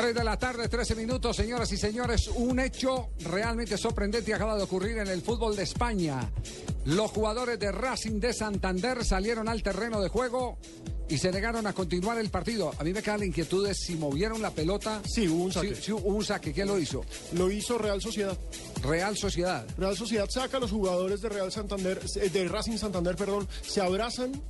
3 de la tarde, 13 minutos, señoras y señores. Un hecho realmente sorprendente acaba de ocurrir en el fútbol de España. Los jugadores de Racing de Santander salieron al terreno de juego y se negaron a continuar el partido. A mí me queda la inquietud de si movieron la pelota. Sí, hubo un saque. Sí, sí, hubo un saque. ¿Quién lo hizo? Lo hizo Real Sociedad. Real Sociedad. Real Sociedad saca a los jugadores de Real Santander, eh, de Racing Santander, perdón, se abrazan.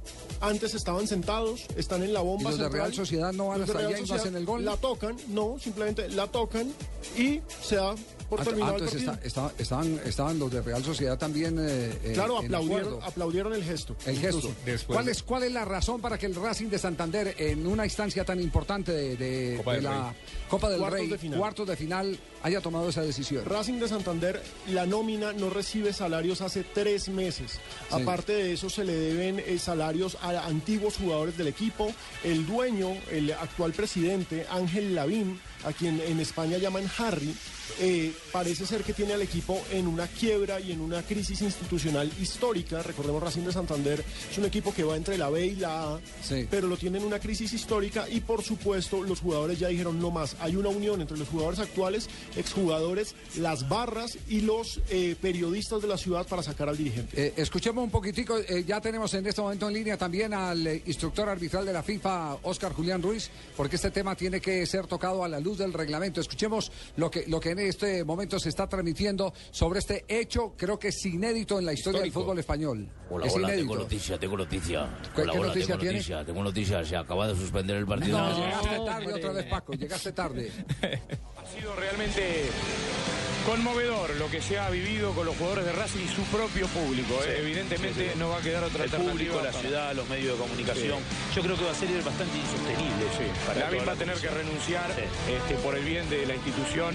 Antes estaban sentados, están en la ¿Y bomba. los de. Real Sociedad no van hasta allá y no hacen el gol? La tocan, no, simplemente la tocan y se da por terminado el entonces partido. está- está- estaban, estaban los de Real Sociedad también. eh, eh, Claro, aplaudieron, aplaudieron el gesto. El gesto. incluso. ¿Cuál es, ¿Cuál es la razón para que el Racing de Santander, en una instancia tan importante de, de- Copa de del la Copa del Cuartos Rey, de cuartos de final, haya tomado esa decisión? Racing de Santander, la nómina no recibe salarios hace tres meses. Sí. Aparte de eso, se le deben eh, salarios a antiguos jugadores del equipo. El dueño, el actual presidente, Ángel Lavín, a quien en España llaman Harry, eh, parece ser que tiene al equipo en una quiebra y en una crisis institucional histórica. Recordemos, Racing de Santander es un equipo que va entre la B y la A, Sí. pero lo tiene en una crisis histórica y por supuesto los jugadores ya dijeron no más. Hay una unión entre los jugadores actuales, exjugadores, las barras y los eh, periodistas de la ciudad para sacar al dirigente. Eh, escuchemos un poquitico, eh, ya tenemos en este momento en línea también al instructor arbitral de la FIFA, Oscar Julián Ruiz, porque este tema tiene que ser tocado a la luz del reglamento. Escuchemos lo que, lo que en este momento se está transmitiendo sobre este hecho, creo que es inédito en la historia Histórico. del fútbol español. Hola, es hola, inédito. tengo noticia, tengo noticia. ¿Qué- Hola, qué hola, noticia tengo tiene? noticia, tengo noticia. Se acaba de suspender el partido. No, llegaste tarde otra vez, Paco, llegaste tarde. Ha sido realmente conmovedor lo que se ha vivido con los jugadores de Racing y su propio público. ¿eh? Evidentemente no va a quedar otra el alternativa. público, la para- ciudad, los medios de comunicación. Yo creo que va a ser bastante insostenible. para toda va a tener que renunciar Sí. este, por el bien de la institución.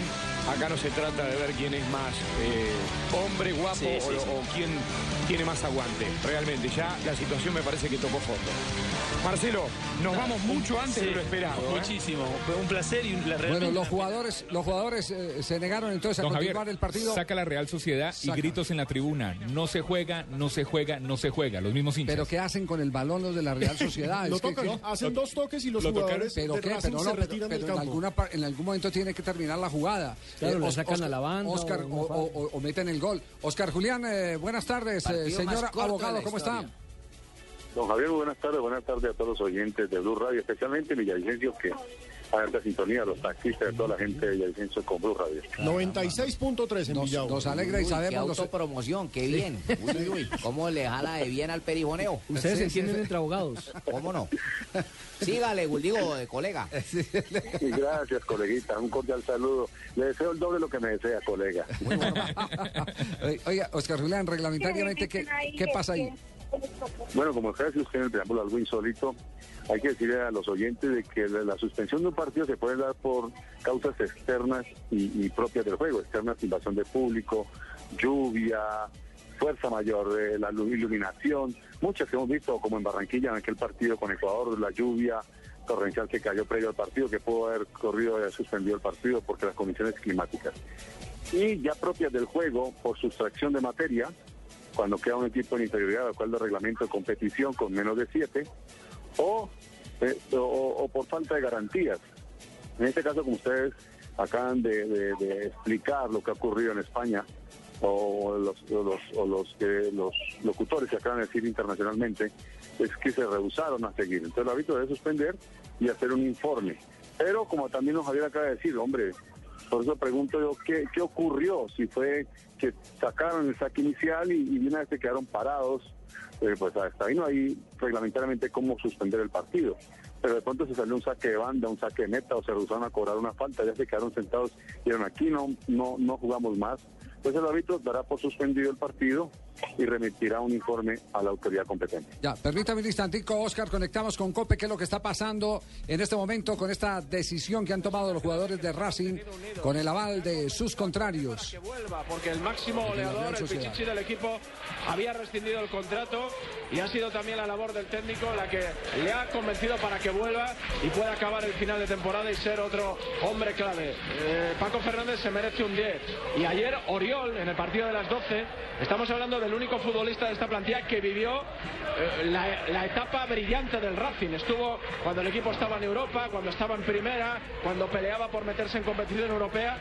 Acá no se trata de ver quién es más eh, hombre, guapo Sí, sí, o, sí. o quién tiene más aguante. Realmente, ya la situación me parece que tocó fondo. Marcelo, nos vamos mucho antes Sí, de lo esperado. ¿eh? Muchísimo. Fue un placer y la Bueno, los jugadores, los jugadores eh, se negaron entonces a Don Javier, continuar el partido. saca la Real Sociedad Saca. y gritos en la tribuna. No se juega, no se juega, no se juega. Los mismos hinchas. Pero ¿qué hacen con el balón los de la Real Sociedad? Lo tocan, que- hacen dos toques y los lo tocan, jugadores ¿Pero de qué? Pero, se no, pero- retiran pero del en, campo. alguna, en algún momento tiene que terminar la jugada. Claro, le Os- sacan Oscar- a la banda Oscar, o o, una falta. o- o meten el gol. Oscar Julián, eh, buenas tardes. eh, señor abogado, ¿cómo está? Don Javier, buenas tardes, buenas tardes a todos los oyentes de Blue Radio, especialmente Villavicencio, que a alta sintonía, los taxistas, toda la gente de Villavicencio con Blue Radio. 96.3 en Nos, Villavo. nos alegra y qué sabemos. los- autopromoción, qué bien. Uy, uy, uy. ¿Cómo le jala de bien al perijoneo? Ustedes Sí, se entienden sí. entre abogados. ¿Cómo no? Sígale, digo, colega. Y gracias, coleguita, un cordial saludo. Le deseo el doble de lo que me desea, colega. Oiga, Oscar Julián, reglamentariamente, ¿qué, qué pasa ahí? Bueno, como usted decía usted en el preámbulo, algo insólito, hay que decirle a los oyentes de que la, suspensión de un partido se puede dar por causas externas y, y propias del juego, externas, invasión de público, lluvia, fuerza mayor, de la lu- iluminación, muchas que hemos visto, como en Barranquilla, en aquel partido con Ecuador, la lluvia torrencial que cayó previo al partido, que pudo haber corrido y suspendido el partido porque las condiciones climáticas. Y ya propias del juego, por sustracción de materia, cuando queda un equipo en inferioridad, al cual de reglamento de competición con menos de siete, o, eh, o, o por falta de garantías. En este caso, como ustedes acaban de, de- de explicar lo que ha ocurrido en España, o los, o los, los, que- los locutores que acaban de decir internacionalmente, es que se rehusaron a seguir. Entonces, el árbitro debe suspender y hacer un informe. Pero, como también nos Javier acaba de decir, hombre, por eso pregunto yo, ¿qué, qué ocurrió? Si fue que sacaron el saque inicial y, y una vez se quedaron parados, eh, pues hasta ahí no hay reglamentariamente cómo suspender el partido. Pero de pronto se salió un saque de banda, un saque de meta, o se rehusaron a cobrar una falta, ya se quedaron sentados y dijeron aquí no, no, no jugamos más. Pues el árbitro dará por suspendido el partido y remitirá un informe a la autoridad competente. Ya, permítame un instantico, Oscar, conectamos con Cope, qué es lo que está pasando en este momento con esta decisión que han tomado los jugadores de Racing con el aval de sus contrarios. Que vuelva, porque el máximo goleador, el Pichichi del equipo, había rescindido el contrato y ha sido también la labor del técnico la que le ha convencido para que vuelva y pueda acabar el final de temporada y ser otro hombre clave. Eh, Paco Fernández se merece un 10. Y ayer Oriol, en el partido de las 12, estamos hablando del único futbolista de esta plantilla que vivió eh, la, la etapa brillante del Racing. Estuvo cuando el equipo estaba en Europa, cuando estaba en primera, cuando peleaba por meterse en competición europea.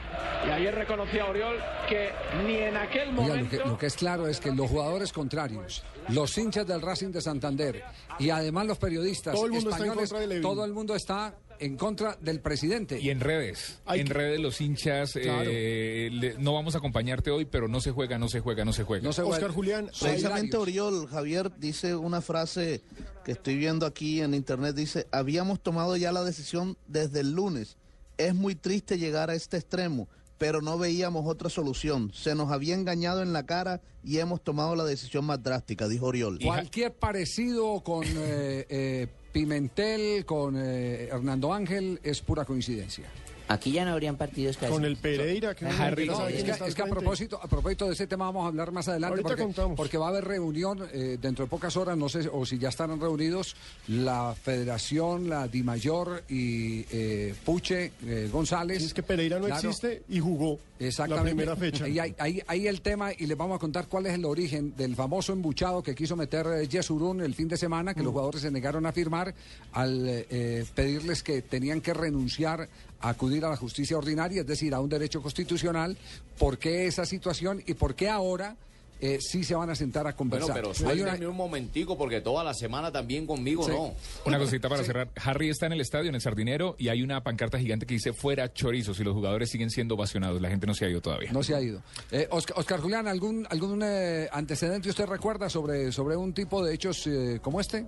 Y ayer reconocía Oriol que ni en aquel Oiga, lo, momento. que, lo que es claro es que los jugadores contrarios, los hinchas del Racing de Santander y además los periodistas Todo el mundo está en españoles, contra de Levin. todo el mundo está en contra del presidente. Y en redes, Hay en que- redes los hinchas, Claro. eh, le- no vamos a acompañarte hoy, pero no se juega, no se juega, no se juega. No se Oscar Julián, Precisamente. Oriol, Javier, dice una frase que estoy viendo aquí en internet, dice, habíamos tomado ya la decisión desde el lunes. Es muy triste llegar a este extremo, pero no veíamos otra solución. Se nos había engañado en la cara y hemos tomado la decisión más drástica, dijo Oriol. Cualquier parecido con eh, eh, Pimentel, con eh, Hernando Ángel, es pura coincidencia. Aquí ya no habrían partidos casi. con el Pereira, que Harry, no es que, es que a propósito, a propósito de ese tema vamos a hablar más adelante Ahorita porque, contamos. porque va a haber reunión eh, dentro de pocas horas, no sé o si ya estarán reunidos la Federación, la Dimayor y eh, Puche eh, González. Es que Pereira no Claro, existe y jugó Exactamente. la primera fecha. Y ahí, ahí, ahí el tema, y les vamos a contar cuál es el origen del famoso embuchado que quiso meter Yesurún el fin de semana, que Mm. los jugadores se negaron a firmar al pedirles que tenían que renunciar a acudir a la justicia ordinaria, es decir, a un derecho constitucional. ¿Por qué esa situación y por qué ahora eh, sí se van a sentar a Bueno, conversar? pero Hay una- un momentico porque toda la semana también conmigo Sí. no. Una cosita para cerrar. Harry está en el estadio, en el Sardinero, y hay una pancarta gigante que dice fuera chorizos y los jugadores siguen siendo ovacionados. La gente no se ha ido todavía. No se ha ido. Eh, Oscar, Oscar Julián, ¿algún, algún eh, antecedente usted recuerda sobre, sobre un tipo de hechos eh, como este?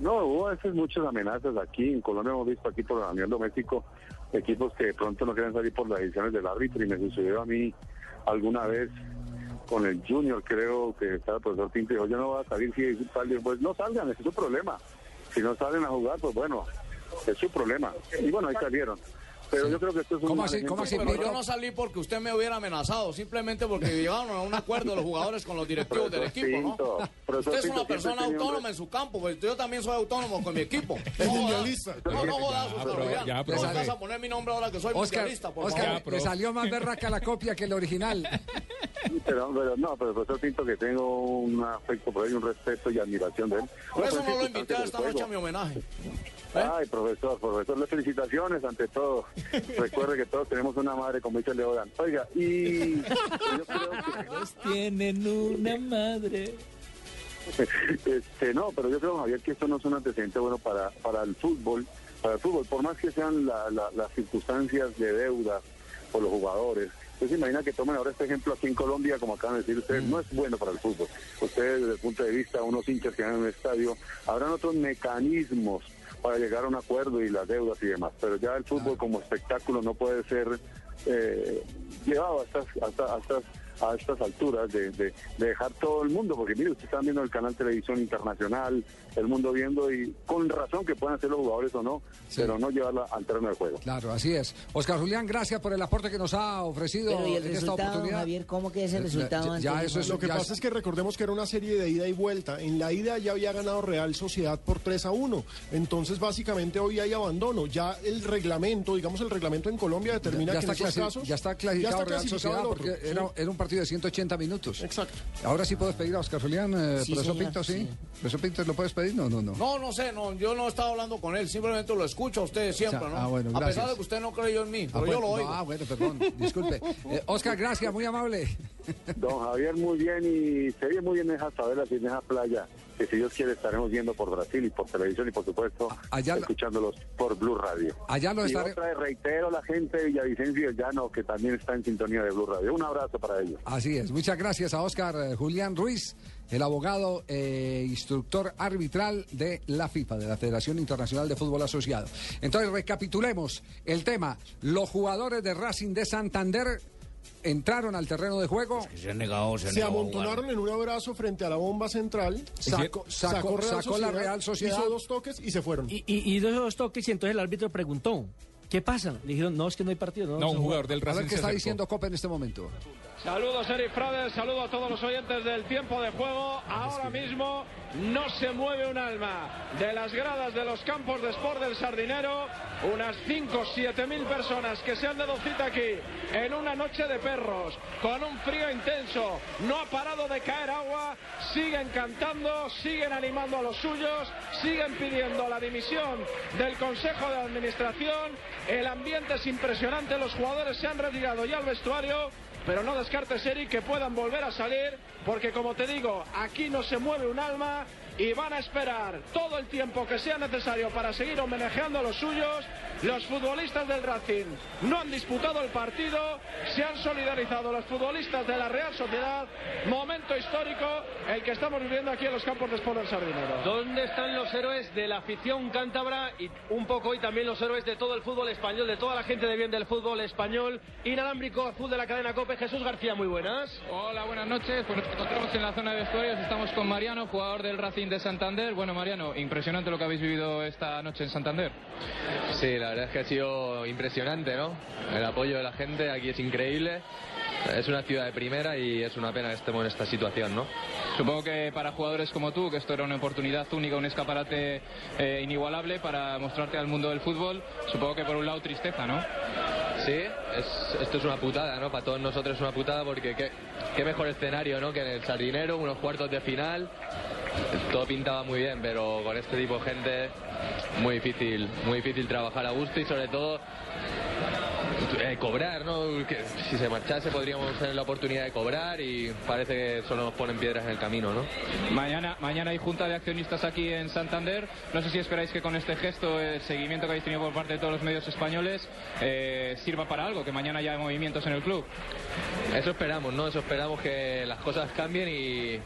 No, hubo a veces muchas amenazas aquí. En Colombia hemos visto aquí por el nivel doméstico equipos que de pronto no quieren salir por las decisiones del árbitro y me sucedió a mí alguna vez con el Junior, creo que estaba el profesor Pinto y dijo, yo no voy a salir si salen, pues no salgan, es su problema. Si no salen a jugar, pues bueno, es su problema. Y bueno, ahí salieron. Pero yo creo que esto es un ¿Cómo así- cómo así, Pero yo no salí porque usted me hubiera amenazado, simplemente porque llegaron a un acuerdo los jugadores con los directivos del equipo, ¿no? Usted es una persona autónoma en su campo, pues yo también soy autónomo con mi equipo. No jodas, mundialista. no, no jodas, Oscar No vas a poner mi nombre ahora que soy Oscar, mundialista, por Oscar, favor. Salió más berraca la copia que el original. Pero, pero no, pero profesor Pinto que tengo un afecto por él, un respeto y admiración de él. Por eso no lo invité a esta noche a mi homenaje. Ay, profesor, profesor, le felicitaciones ante todo. Recuerde que todos tenemos una madre, como dice Leodan. Oiga, y yo creo que... Tienen una madre. Este, no, pero yo creo, Javier, que esto no es un antecedente bueno para, para el fútbol. Para el fútbol, por más que sean la- la- las circunstancias de deuda por los jugadores. Usted se imagina que tomen ahora este ejemplo aquí en Colombia, como acaban de decir ustedes, no es bueno para el fútbol. Ustedes, desde el punto de vista de unos hinchas que van en un estadio, habrán otros mecanismos para llegar a un acuerdo y las deudas y demás. Pero ya el fútbol como espectáculo no puede ser eh, llevado a estas, a estas, a estas, alturas de, de- de dejar todo el mundo, porque mire, ustedes están viendo el canal televisión internacional, el mundo viendo y con razón que puedan ser los jugadores o no, Sí. pero no llevarla al terreno de juego. Claro, así es. Oscar Julián, gracias por el aporte que nos ha ofrecido Pero, ¿y el en esta resultado, oportunidad. Javier? ¿Cómo que es el Eh, resultado ya- eso es- Lo que ya- pasa es que recordemos que era una serie de ida y vuelta. En la ida ya había ganado Real Sociedad por 3 a 1. Entonces, básicamente, hoy hay abandono. Ya el reglamento, digamos, el reglamento en Colombia determina ya, que en está esos clasi- casos. ya está clasificado ya está Real Sociedad otro, porque sí. era, era un partido de 180 minutos. Exacto. Ahora sí puedes pedir a Oscar Julián, eh, Sí, profesor señor, Pinto, ¿sí? sí. ¿Profesor Pinto lo puedes pedir? No, no, no. No, no sé, no, yo no he estado hablando con él, simplemente lo escucho a ustedes siempre, O sea, ¿no? ah, bueno, a pesar de que usted no creyó en mí, Ah, pero yo lo no, oigo. ah, bueno, perdón, disculpe. Eh, Oscar, gracias, muy amable. Don Javier, muy bien y se ve muy bien en esa tabela y en esa playa, que si Dios quiere estaremos viendo por Brasil y por televisión y por supuesto Allá escuchándolos por Blue Radio. Allá lo y estaré- otra vez reitero la gente de Villavicencio y Llano que también está en sintonía de Blue Radio. Un abrazo para ellos. Así es. Muchas gracias a Oscar eh, Julián Ruiz, el abogado e instructor arbitral de la FIFA, de la Federación Internacional de Fútbol Asociado. Entonces, recapitulemos el tema. Los jugadores de Racing de Santander entraron al terreno de juego. Se han negado, se han Se negado a jugar. amontonaron en un abrazo frente a la bomba central. Sacó- sacó- sacó la Real Sociedad. Hizo dos toques y se fueron. Y, y, y dos dos toques y entonces el árbitro preguntó, ¿qué pasa? Le dijeron, no, es que no hay partido. No, vamos a jugar". A ver qué está diciendo Copa en este momento. Saludos Eric Frades, saludo a todos los oyentes del tiempo de juego. Ahora mismo no se mueve un alma de las gradas de los campos de sport del Sardinero. Unas 5 o 7 mil personas que se han dado cita aquí en una noche de perros, con un frío intenso. No ha parado de caer agua, siguen cantando, siguen animando a los suyos, siguen pidiendo la dimisión del Consejo de Administración. El ambiente es impresionante, los jugadores se han retirado ya al vestuario. Pero no descartes, Eric, que puedan volver a salir, porque como te digo, aquí no se mueve un alma y van a esperar todo el tiempo que sea necesario para seguir homenajeando a los suyos. Los futbolistas del Racing no han disputado el partido, se han solidarizado los futbolistas de la Real Sociedad. Momento histórico el que estamos viviendo aquí en los campos de Sport del Sardinero. ¿Dónde están los héroes de la afición cántabra y un poco hoy también los héroes de todo el fútbol español, de toda la gente de bien del fútbol español? Inalámbrico azul de la cadena COPE, Jesús García, muy buenas. Hola, buenas noches. Pues nos encontramos en la zona de vestuarios. Estamos con Mariano, jugador del Racing de Santander. Bueno, Mariano, impresionante lo que habéis vivido esta noche en Santander. Sí, la verdad es que ha sido impresionante, ¿no? El apoyo de la gente aquí es increíble. Es una ciudad de primera y es una pena que estemos en esta situación, ¿no? Supongo que para jugadores como tú, que esto era una oportunidad única, un escaparate eh, inigualable para mostrarte al mundo del fútbol, supongo que por un lado tristeza, ¿no? Sí, es- esto es una putada, ¿no? Para todos nosotros es una putada porque qué, qué mejor escenario, ¿no? Que en el Sardinero, unos cuartos de final. Todo pintaba muy bien, pero con este tipo de gente muy difícil, muy difícil trabajar a gusto y sobre todo eh, cobrar, ¿no? Que si se marchase podríamos tener la oportunidad de cobrar y parece que solo nos ponen piedras en el camino, ¿no? Mañana, mañana hay junta de accionistas aquí en Santander. No sé si esperáis que con este gesto, el seguimiento que habéis tenido por parte de todos los medios españoles, eh, sirva para algo, que mañana haya movimientos en el club. Eso esperamos, ¿no? Eso esperamos que las cosas cambien y,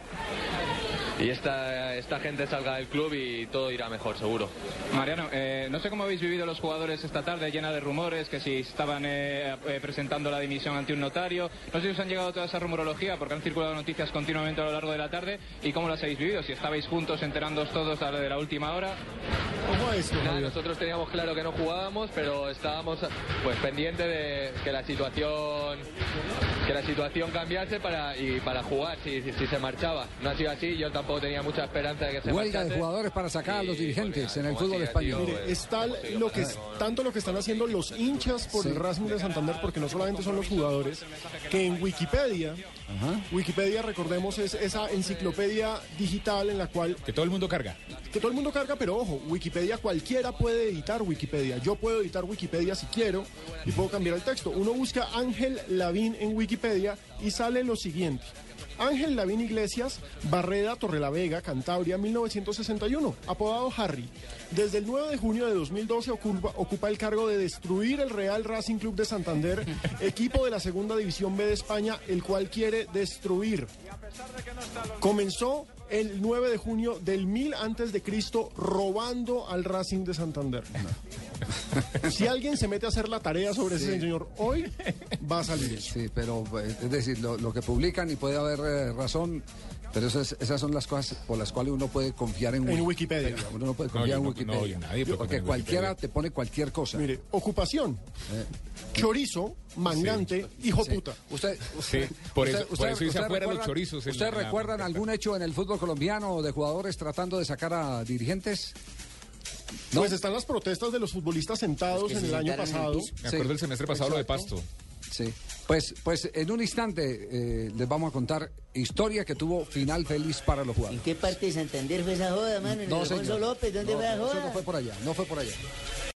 y esta, esta gente salga del club y todo irá mejor, seguro. Mariano, eh, no sé cómo habéis vivido los jugadores esta tarde, llena de rumores, que si estaban eh, eh, presentando la dimisión ante un notario. No sé si os han llegado toda esa rumorología, porque han circulado noticias continuamente a lo largo de la tarde. ¿Y cómo las habéis vivido? Si estabais juntos enterándoos todos a la de la última hora. ¿Cómo es? Nada, nosotros teníamos claro que no jugábamos, pero estábamos pues pendientes de que la situación que la situación cambiase para y para jugar si, si, si se marchaba. No ha sido así, yo tampoco tenía mucha esperanza de que se Huelga de jugadores para sacar a los dirigentes en el fútbol español. Mire, es tal lo que es- tanto lo que están haciendo los hinchas por el Racing de Santander, porque no solamente son los jugadores, que en Wikipedia, Wikipedia, recordemos, es esa enciclopedia digital en la cual... Que todo el mundo carga. Que todo el mundo carga, pero ojo, Wikipedia cualquiera puede editar Wikipedia. Yo puedo editar Wikipedia si quiero y puedo cambiar el texto. Uno busca Ángel Lavín en Wikipedia y sale lo siguiente. Ángel Lavín Iglesias, Barreda, Torrelavega, Cantabria, 1961, apodado Harry. Desde el 9 de junio de 2012 ocupa, ocupa el cargo de destruir el Real Racing Club de Santander, equipo de la Segunda División B de España, el cual quiere destruir. Comenzó el 9 de junio del 1000 antes de Cristo robando al Racing de Santander. Si alguien se mete a hacer la tarea sobre ese señor hoy, va a salir eso. Sí, pero eh, es decir, lo, lo que publican y puede haber eh, razón, pero esas, esas son las cosas por las cuales uno puede confiar en, En Wiki- Wikipedia. Uno no puede No, confiar en no- Wikipedia. no, yo nadie puede porque cualquiera Wikipedia. te pone cualquier cosa. Mire, ocupación, chorizo, mangante, hijo puta. Usted, Sí, por eso- por eso hice afuera los recuerdan- chorizos ¿Ustedes recuerdan algún hecho en el fútbol colombiano de jugadores tratando de sacar a dirigentes? Pues están las protestas de los futbolistas sentados en el año pasado. Me acuerdo el semestre pasado lo de Pasto. Sí. Pues, pues en un instante eh, les vamos a contar historia que tuvo final feliz para los jugadores. ¿En qué parte de Santander fue esa joda, mano? ¿En el Alfonso. López? ¿Dónde No, fue la no, eso joda? no fue por allá, no fue por allá.